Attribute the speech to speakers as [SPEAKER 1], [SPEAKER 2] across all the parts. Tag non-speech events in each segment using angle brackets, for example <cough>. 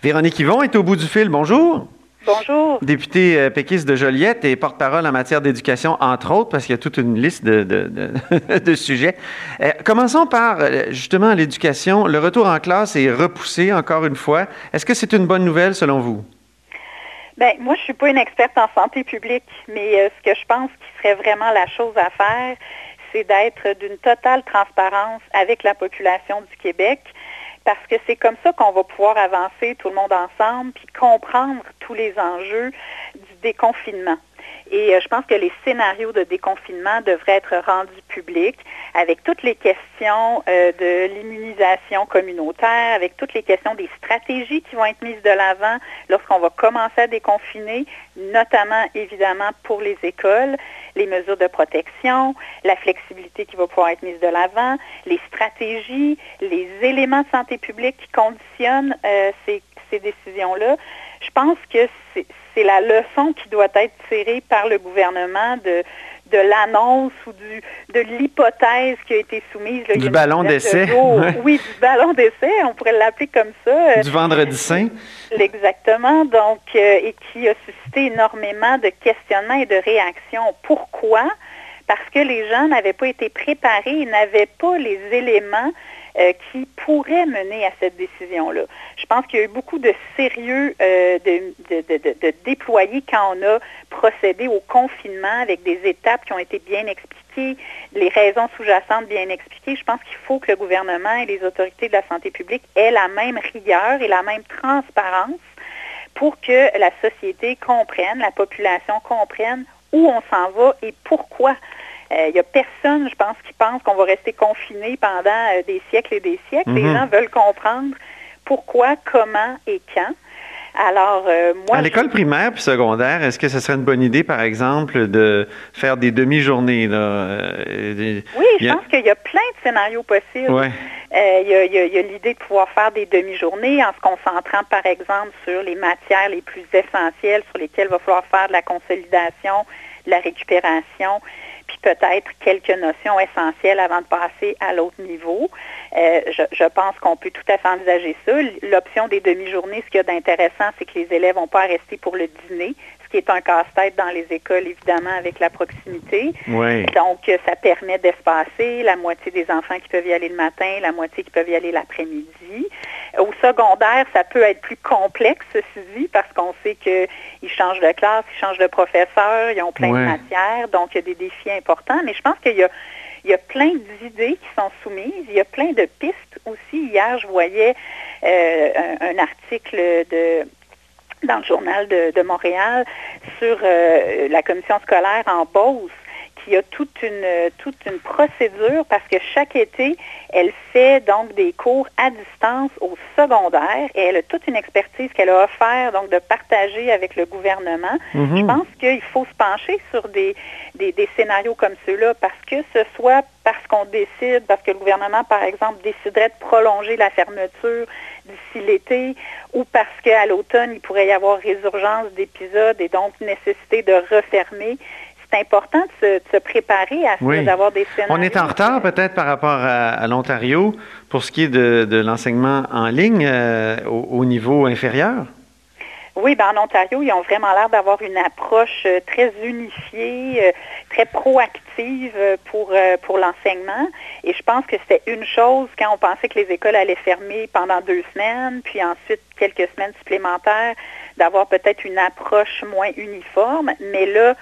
[SPEAKER 1] Véronique Yvon est au bout du fil. Bonjour.
[SPEAKER 2] Bonjour.
[SPEAKER 1] Député euh, péquiste de Joliette et porte-parole en matière d'éducation, entre autres, parce qu'il y a toute une liste de, <laughs> de, sujets. Euh, commençons par, euh, justement, l'éducation. Le retour en classe est repoussé encore une fois. Est-ce que c'est une bonne nouvelle selon vous?
[SPEAKER 2] Bien, moi, je ne suis pas une experte en santé publique, mais ce que je pense qui serait vraiment la chose à faire, c'est d'être d'une totale transparence avec la population du Québec parce que c'est comme ça qu'on va pouvoir avancer tout le monde ensemble, puis comprendre tous les enjeux du déconfinement. Et euh, je pense que les scénarios de déconfinement devraient être rendus publics avec toutes les questions euh, de l'immunisation communautaire, avec toutes les questions des stratégies qui vont être mises de l'avant lorsqu'on va commencer à déconfiner, notamment évidemment pour les écoles, les mesures de protection, la flexibilité qui va pouvoir être mise de l'avant, les stratégies, les éléments de santé publique qui conditionnent euh, ces, ces décisions-là. Je pense que c'est la leçon qui doit être tirée par le gouvernement de, de l'annonce ou du, de l'hypothèse qui a été soumise.
[SPEAKER 1] du ballon d'essai. <laughs>
[SPEAKER 2] Oui, du ballon d'essai, on pourrait l'appeler comme ça.
[SPEAKER 1] Du vendredi saint.
[SPEAKER 2] Exactement, donc, euh, et qui a suscité énormément de questionnements et de réactions. Pourquoi? Parce que les gens n'avaient pas été préparés, ils n'avaient pas les éléments euh, qui pourrait mener à cette décision-là. Je pense qu'il y a eu beaucoup de sérieux euh, de, de, déployer quand on a procédé au confinement avec des étapes qui ont été bien expliquées, les raisons sous-jacentes bien expliquées. Je pense qu'il faut que le gouvernement et les autorités de la santé publique aient la même rigueur et la même transparence pour que la société comprenne, la population comprenne où on s'en va et pourquoi il euh, n'y a personne, je pense, qui pense qu'on va rester confiné pendant euh, des siècles et des siècles. Les mhm. gens veulent comprendre pourquoi, comment et quand. Alors, euh, moi.
[SPEAKER 1] À l'école primaire puis secondaire, est-ce que ce serait une bonne idée, par exemple, de faire des demi-journées?
[SPEAKER 2] oui, je pense qu'il y a plein de scénarios possibles. il y a, l'idée de pouvoir faire des demi-journées en se concentrant, par exemple, sur les matières les plus essentielles sur lesquelles il va falloir faire de la consolidation, de la récupération peut-être quelques notions essentielles avant de passer à l'autre niveau. Euh, je, pense qu'on peut tout à fait envisager ça. L'option des demi-journées, ce qu'il y a d'intéressant, c'est que les élèves n'ont pas à rester pour le dîner, ce qui est un casse-tête dans les écoles, évidemment, avec la proximité. Donc, ça permet d'espacer la moitié des enfants qui peuvent y aller le matin, la moitié qui peuvent y aller l'après-midi. Au secondaire, ça peut être plus complexe, ceci dit, parce qu'on sait qu'ils changent de classe, ils changent de professeur, ils ont plein de matières, donc il y a des défis importants. Mais je pense qu'il y a, il y a plein d'idées qui sont soumises, il y a plein de pistes aussi. Hier, je voyais euh, un, article de dans le journal de, Montréal sur euh, la commission scolaire en Beauce il y a toute une, toute une procédure parce que chaque été, elle fait donc des cours à distance au secondaire et elle a toute une expertise qu'elle a offert donc de partager avec le gouvernement. Mhm. Je pense qu'il faut se pencher sur des, des, des scénarios comme ceux-là parce que ce soit parce qu'on décide, parce que le gouvernement, par exemple, déciderait de prolonger la fermeture d'ici l'été ou parce qu'à l'automne, il pourrait y avoir résurgence d'épisodes et donc nécessité de refermer c'est important de se, préparer à ça, d'avoir des scénarios.
[SPEAKER 1] On est en retard peut-être par rapport à, l'Ontario pour ce qui est de, l'enseignement en ligne euh, au, niveau inférieur?
[SPEAKER 2] Oui, ben en Ontario, ils ont vraiment l'air d'avoir une approche euh, très unifiée, euh, très proactive pour, pour l'enseignement. Et je pense que c'était une chose quand on pensait que les écoles allaient fermer pendant deux semaines, puis ensuite quelques semaines supplémentaires, d'avoir peut-être une approche moins uniforme. Mais là,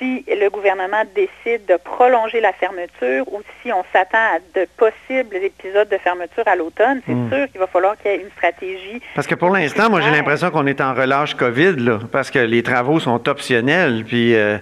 [SPEAKER 2] si le gouvernement décide de prolonger la fermeture ou si on s'attend à de possibles épisodes de fermeture à l'automne, c'est hmm. sûr qu'il va falloir qu'il y ait une stratégie.
[SPEAKER 1] Parce que pour l'instant, moi, j'ai l'impression qu'on est en relâche COVID, là, parce que les travaux sont optionnels, puis... Euh,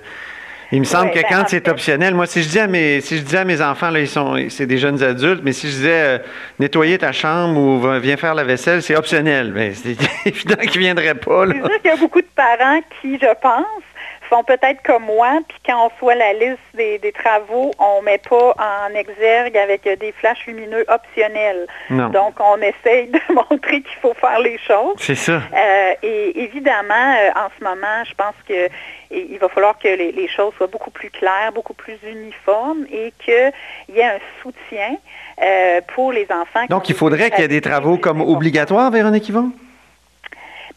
[SPEAKER 1] il me semble que ben, quand c'est optionnel, moi, si je dis à mes, si je dis à mes enfants, là, ils sont, c'est des jeunes adultes, mais si je disais euh, nettoyer ta chambre ou viens faire la vaisselle, c'est optionnel. Ben, c'est <laughs> évident qu'ils ne viendraient pas.
[SPEAKER 2] C'est sûr qu'il y a beaucoup de parents qui, je pense, sont peut-être comme moi, puis quand on soit la liste des, travaux, on ne met pas en exergue avec des flashs lumineux optionnels. Donc, on essaye de <laughs> montrer qu'il faut faire les choses.
[SPEAKER 1] C'est ça.
[SPEAKER 2] Euh, et évidemment, euh, en ce moment, je pense que il va falloir que les, choses soient beaucoup plus claires, beaucoup plus uniformes et qu'il y ait un soutien euh, pour les enfants.
[SPEAKER 1] Donc, il faudrait qu'il y ait des travaux comme obligatoires, Véronique Yvon?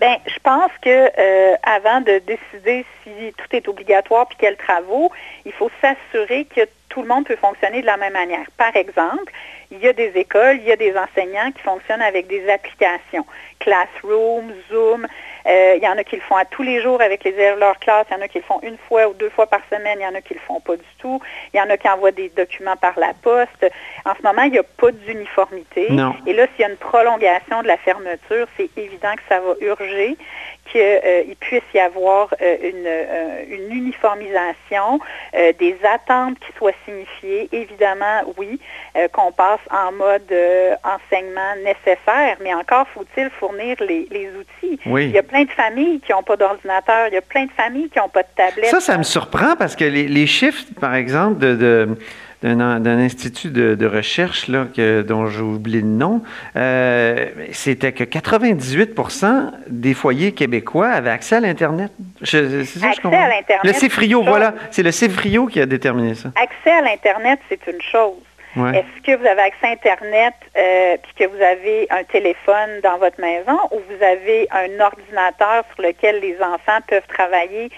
[SPEAKER 2] Bien, je pense que euh, avant de décider si tout est obligatoire puis quels travaux, il faut s'assurer que tout le monde peut fonctionner de la même manière. Par exemple, il y a des écoles, il y a des enseignants qui fonctionnent avec des applications. Classroom, Zoom, euh, il y en a qui le font à tous les jours avec les élèves de leur classe, il y en a qui le font une fois ou deux fois par semaine, il y en a qui le font pas du tout, il y en a qui envoient des documents par la poste. En ce moment, il n'y a pas d'uniformité. Et là, s'il y a une prolongation de la fermeture, c'est évident que ça va urger qu'il euh, puisse y avoir euh, une, uniformisation, des attentes qui soient signifiées. Évidemment, oui, qu'on passe en mode enseignement nécessaire, mais encore faut-il fournir les, outils.
[SPEAKER 1] Oui
[SPEAKER 2] plein de familles qui n'ont pas d'ordinateur, il y a plein de familles qui n'ont pas de tablette.
[SPEAKER 1] Ça, ça me surprend parce que les, chiffres, par exemple, de, d'un, institut de, recherche là, que, dont j'ai oublié le nom, euh, c'était que 98% des foyers québécois avaient accès à l'Internet.
[SPEAKER 2] c'est ça, accès à l'Internet.
[SPEAKER 1] Le CIFRIO, voilà. C'est le CIFRIO qui a déterminé ça.
[SPEAKER 2] Accès à l'Internet, c'est une chose. Est-ce que vous avez accès à Internet euh, puis que vous avez un téléphone dans votre maison ou vous avez un ordinateur sur lequel les enfants peuvent travailler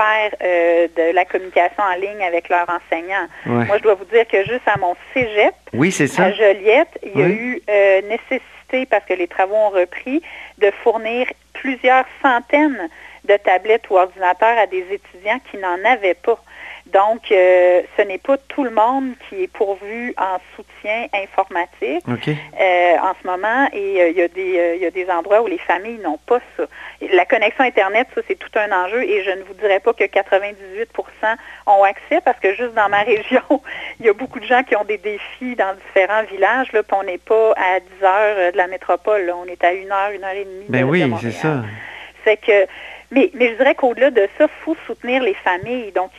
[SPEAKER 2] faire euh, de la communication en ligne avec leurs enseignants. Moi, je dois vous dire que juste à mon cégep,
[SPEAKER 1] oui, ça.
[SPEAKER 2] à Joliette, il y a eu euh, nécessité, parce que les travaux ont repris, de fournir plusieurs centaines de tablettes ou ordinateurs à des étudiants qui n'en avaient pas. Donc, euh, ce n'est pas tout le monde qui est pourvu en soutien informatique euh, en ce moment et euh, il, y a des, il y a des endroits où les familles n'ont pas ça. La connexion Internet, ça, c'est tout un enjeu et je ne vous dirais pas que 98% ont accès parce que juste dans ma <laughs> région, il y a beaucoup de gens qui ont des défis dans différents villages, là, puis on n'est pas à 10 heures de la métropole, on est à une heure, une heure et demie.
[SPEAKER 1] Ben oui, c'est ça.
[SPEAKER 2] C'est que mais, mais je dirais qu'au-delà de ça, il faut soutenir les familles. Donc,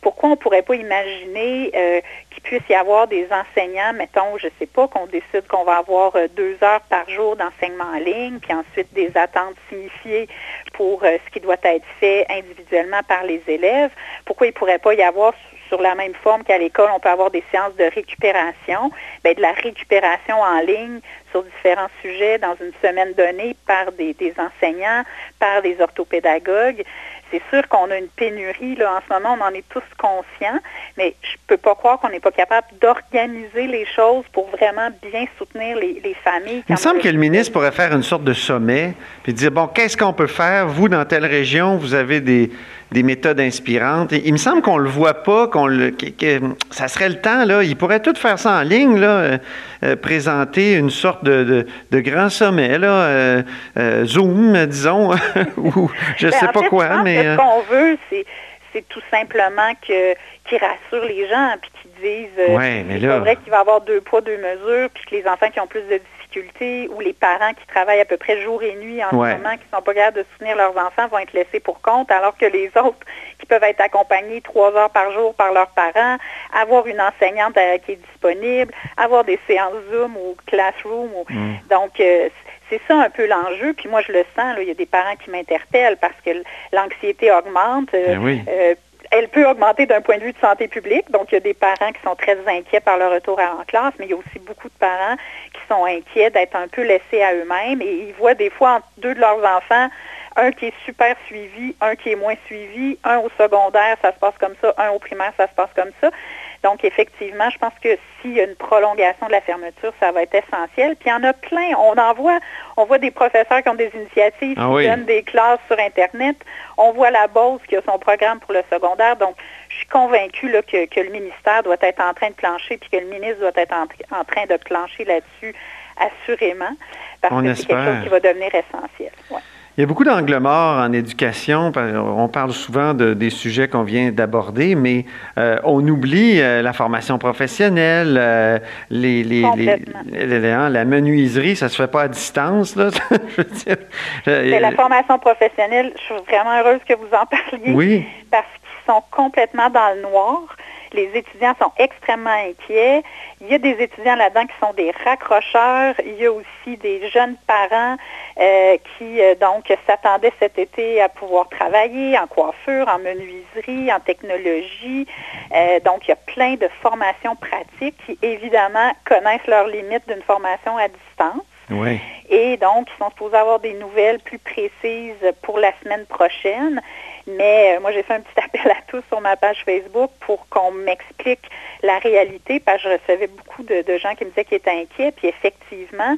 [SPEAKER 2] pourquoi on ne pourrait pas imaginer euh, qu'il puisse y avoir des enseignants, mettons, je ne sais pas, qu'on décide qu'on va avoir euh, deux heures par jour d'enseignement en ligne, puis ensuite des attentes signifiées pour euh, ce qui doit être fait individuellement par les élèves. Pourquoi il ne pourrait pas y avoir sur la même forme qu'à l'école, on peut avoir des séances de récupération, bien, de la récupération en ligne sur différents sujets dans une semaine donnée par des, enseignants, par des orthopédagogues. C'est sûr qu'on a une pénurie, là, en ce moment, on en est tous conscients, mais je ne peux pas croire qu'on n'est pas capable d'organiser les choses pour vraiment bien soutenir les, familles.
[SPEAKER 1] Il me semble que le ministre pourrait faire une sorte de sommet, puis dire, bon, qu'est-ce qu'on peut faire? Vous, dans telle région, vous avez des, des méthodes inspirantes. il me semble qu'on le voit pas, qu'on le, que, ça serait le temps là. Il pourrait tout faire ça en ligne là, euh, euh, présenter une sorte de, de, grand sommet là, euh, Zoom, disons, <laughs> ou je ne ben, sais pas quoi. mais
[SPEAKER 2] ce qu'on veut, c'est, tout simplement que qui rassure les gens puis qui disent
[SPEAKER 1] ouais, mais là...
[SPEAKER 2] vrai qu'il va y avoir deux poids deux mesures puis que les enfants qui ont plus de ou les parents qui travaillent à peu près jour et nuit en ce moment, qui ne sont pas capables de soutenir leurs enfants, vont être laissés pour compte, alors que les autres qui peuvent être accompagnés trois heures par jour par leurs parents, avoir une enseignante euh, qui est disponible, avoir des séances Zoom ou Classroom. Mm. Donc, euh, c'est ça un peu l'enjeu. Puis moi, je le sens, il y a des parents qui m'interpellent parce que l'anxiété augmente.
[SPEAKER 1] Euh, ben
[SPEAKER 2] elle peut augmenter d'un point de vue de santé publique. Donc, il y a des parents qui sont très inquiets par le retour en classe, mais il y a aussi beaucoup de parents qui sont inquiets d'être un peu laissés à eux-mêmes et ils voient des fois deux de leurs enfants un qui est super suivi, un qui est moins suivi, un au secondaire, ça se passe comme ça, un au primaire, ça se passe comme ça. Donc, effectivement, je pense que s'il y a une prolongation de la fermeture, ça va être essentiel. Puis il y en a plein. On en voit, on voit des professeurs qui ont des initiatives,
[SPEAKER 1] ah
[SPEAKER 2] qui donnent des classes sur Internet. On voit la Beauce qui a son programme pour le secondaire. Donc, je suis convaincue que, le ministère doit être en train de plancher, puis que le ministre doit être en, train de plancher là-dessus, assurément, parce que c'est quelque chose qui va devenir essentiel.
[SPEAKER 1] Il y a beaucoup d'angles morts en éducation. On parle souvent de, des sujets qu'on vient d'aborder, mais euh, on oublie euh, la formation professionnelle, euh, les, les, hein, la menuiserie, ça se fait pas à distance. Là. <laughs>
[SPEAKER 2] la formation professionnelle, je suis vraiment heureuse que vous en parliez.
[SPEAKER 1] Oui.
[SPEAKER 2] Parce qu'ils sont complètement dans le noir. Les étudiants sont extrêmement inquiets. Il y a des étudiants là-dedans qui sont des raccrocheurs. Il y a aussi des jeunes parents euh, qui euh, donc s'attendaient cet été à pouvoir travailler en coiffure, en menuiserie, en technologie. Euh, donc, il y a plein de formations pratiques qui, évidemment, connaissent leurs limites d'une formation à distance.
[SPEAKER 1] Oui.
[SPEAKER 2] Et donc, ils sont supposés avoir des nouvelles plus précises pour la semaine prochaine. Mais euh, moi, j'ai fait un petit appel à tous sur ma page Facebook pour qu'on m'explique la réalité, parce que je recevais beaucoup de, gens qui me disaient qu'ils étaient inquiets. Puis effectivement,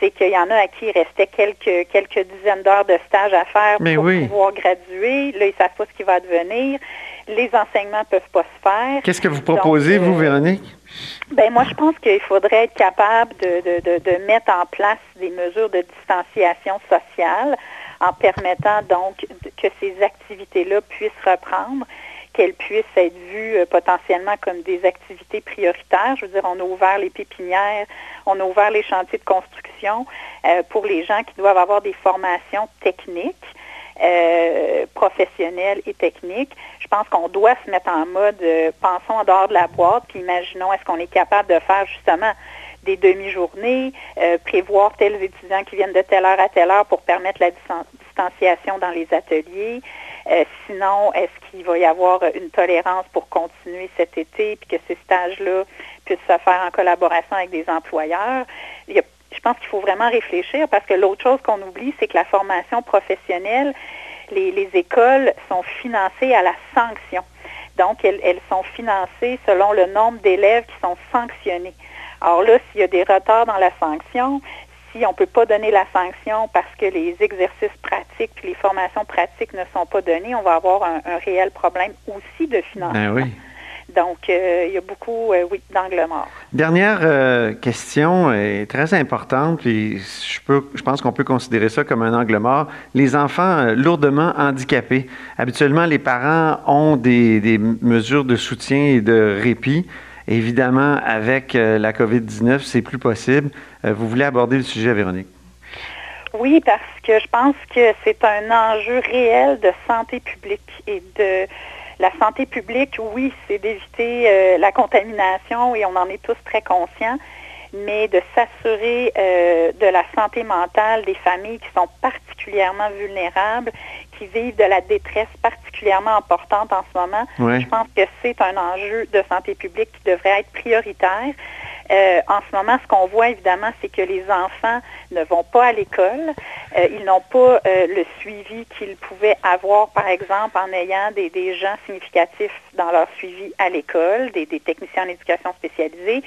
[SPEAKER 2] c'est qu'il y en a à qui il restait quelques, quelques dizaines d'heures de stage à faire pour pouvoir graduer. Là, ils ne savent pas ce qui va devenir. Les enseignements ne peuvent pas se faire.
[SPEAKER 1] Qu'est-ce que vous proposez, vous, euh, Véronique?
[SPEAKER 2] Ben moi, je pense qu'il faudrait être capable de, mettre en place des mesures de distanciation sociale en permettant donc que ces activités-là puissent reprendre, qu'elles puissent être vues euh, potentiellement comme des activités prioritaires. Je veux dire, on a ouvert les pépinières, on a ouvert les chantiers de construction euh, pour les gens qui doivent avoir des formations techniques. Euh, professionnelles et techniques. Je pense qu'on doit se mettre en mode pensons en dehors de la boîte, puis imaginons est-ce qu'on est capable de faire justement des demi-journées, euh, prévoir tels étudiants qui viennent de telle heure à telle heure pour permettre la distanciation dans les ateliers. Euh, sinon, est-ce qu'il va y avoir une tolérance pour continuer cet été, puis que ces stages-là puissent se faire en collaboration avec des employeurs? je pense qu'il faut vraiment réfléchir parce que l'autre chose qu'on oublie, c'est que la formation professionnelle, les, écoles sont financées à la sanction. Donc, elles sont financées selon le nombre d'élèves qui sont sanctionnés. Alors là, s'il y a des retards dans la sanction, si on ne peut pas donner la sanction parce que les exercices pratiques puis les formations pratiques ne sont pas donnés, on va avoir un, réel problème aussi de financement.
[SPEAKER 1] Ben
[SPEAKER 2] Donc, euh, il y a beaucoup, euh, oui, d'angles morts.
[SPEAKER 1] Dernière euh, question est très importante, puis je, peux, je pense qu'on peut considérer ça comme un angle mort. Les enfants lourdement handicapés. Habituellement, les parents ont des, des mesures de soutien et de répit. Évidemment, avec euh, la COVID-19, c'est plus possible. Euh, vous voulez aborder le sujet, Véronique?
[SPEAKER 2] Oui, parce que je pense que c'est un enjeu réel de santé publique et de la santé publique, oui, c'est d'éviter euh, la contamination et on en est tous très conscients, mais de s'assurer de la santé mentale des familles qui sont particulièrement vulnérables qui vivent de la détresse particulièrement importante en ce moment. Je pense que c'est un enjeu de santé publique qui devrait être prioritaire. Euh, en ce moment, ce qu'on voit évidemment, c'est que les enfants ne vont pas à l'école. Euh, ils n'ont pas euh, le suivi qu'ils pouvaient avoir, par exemple, en ayant des, gens significatifs dans leur suivi à l'école, des, techniciens en éducation spécialisée.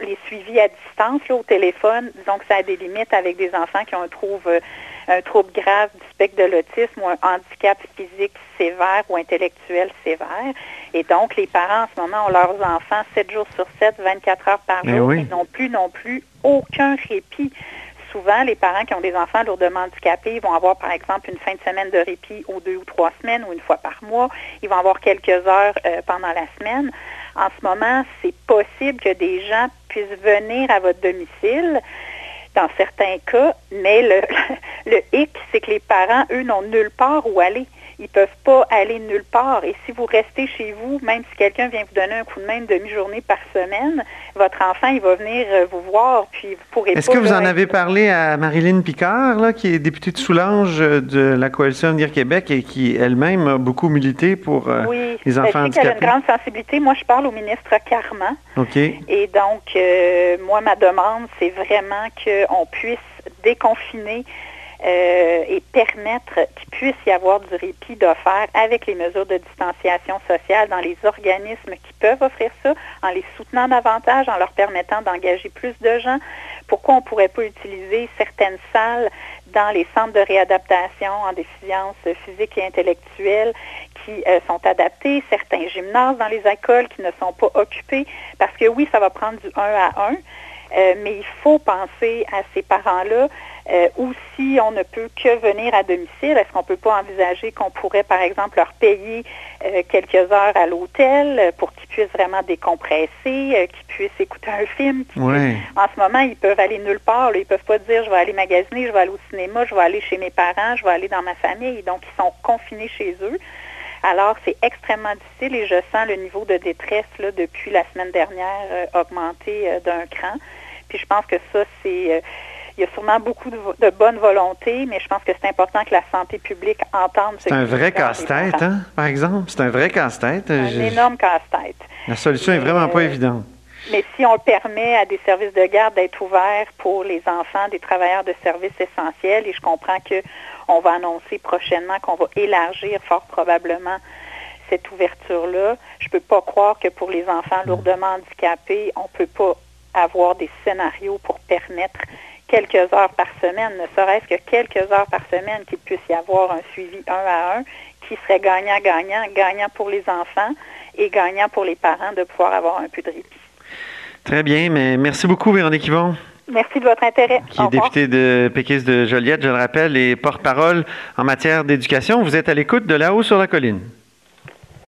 [SPEAKER 2] les suivis à distance, au téléphone, disons que ça a des limites avec des enfants qui ont un trouble, un trouble grave du spectre de l'autisme ou un handicap physique sévère ou intellectuel sévère. Et donc, les parents, en ce moment, ont leurs enfants 7 jours sur 7, 24 heures par jour. Ils n'ont plus non plus aucun répit. Souvent, les parents qui ont des enfants lourdement handicapés vont avoir, par exemple, une fin de semaine de répit aux deux ou trois semaines ou une fois par mois. Ils vont avoir quelques heures euh, pendant la semaine. En ce moment, c'est possible que des gens puissent venir à votre domicile dans certains cas, mais le, <laughs> le hic, c'est que les parents, eux, n'ont nulle part où aller ils ne peuvent pas aller nulle part. Et si vous restez chez vous, même si quelqu'un vient vous donner un coup de main une demi-journée par semaine, votre enfant, il va venir euh, vous voir, puis vous pourrez
[SPEAKER 1] Est-ce que vous en avez parlé à Marilyn Picard, là, qui est députée de Soulanges euh, de la Coalition Avenir Québec et qui elle-même a beaucoup milité pour euh, les enfants ben, handicapés? Oui,
[SPEAKER 2] elle a une grande sensibilité. Moi, je parle au ministre Carman.
[SPEAKER 1] OK.
[SPEAKER 2] Et donc, moi, ma demande, c'est vraiment qu'on puisse déconfiner euh, et permettre qu'il puisse y avoir du répit d'offert avec les mesures de distanciation sociale dans les organismes qui peuvent offrir ça, en les soutenant davantage, en leur permettant d'engager plus de gens. Pourquoi on ne pourrait pas utiliser certaines salles dans les centres de réadaptation en déficience physique et intellectuelle qui euh, sont adaptés, certains gymnases dans les écoles qui ne sont pas occupés, parce que oui, ça va prendre du 1 à 1, euh, mais il faut penser à ces parents-là euh, ou si on ne peut que venir à domicile, est-ce qu'on ne peut pas envisager qu'on pourrait, par exemple, leur payer euh, quelques heures à l'hôtel pour qu'ils puissent vraiment décompresser, qu'ils puissent écouter un film? En ce moment, ils peuvent aller nulle part. ils ne peuvent pas dire, je vais aller magasiner, je vais aller au cinéma, je vais aller chez mes parents, je vais aller dans ma famille. Donc, ils sont confinés chez eux. Alors, c'est extrêmement difficile et je sens le niveau de détresse là, depuis la semaine dernière augmenter d'un cran. Puis je pense que ça, c'est... Euh, il y a sûrement beaucoup de, bonne volonté, mais je pense que c'est important que la santé publique entende
[SPEAKER 1] ce C'est un vrai casse-tête, hein, par exemple? C'est un vrai casse-tête.
[SPEAKER 2] Un énorme casse-tête.
[SPEAKER 1] La solution n'est vraiment pas euh, évidente.
[SPEAKER 2] Mais si on permet à des services de garde d'être ouverts pour les enfants des travailleurs de services essentiels, et je comprends qu'on va annoncer prochainement qu'on va élargir fort probablement cette ouverture-là, je ne peux pas croire que pour les enfants lourdement handicapés, on ne peut pas avoir des scénarios pour permettre quelques heures par semaine, ne serait-ce que quelques heures par semaine, qu'il puisse y avoir un suivi un à un qui serait gagnant-gagnant, gagnant pour les enfants et gagnant pour les parents de pouvoir avoir un peu de répit.
[SPEAKER 1] Très bien, mais merci beaucoup, Véronique Yvon.
[SPEAKER 2] Merci de votre intérêt.
[SPEAKER 1] Qui est député de Péquis de Joliette, je le rappelle, et porte-parole en matière d'éducation. Vous êtes à l'écoute de là-haut sur la colline.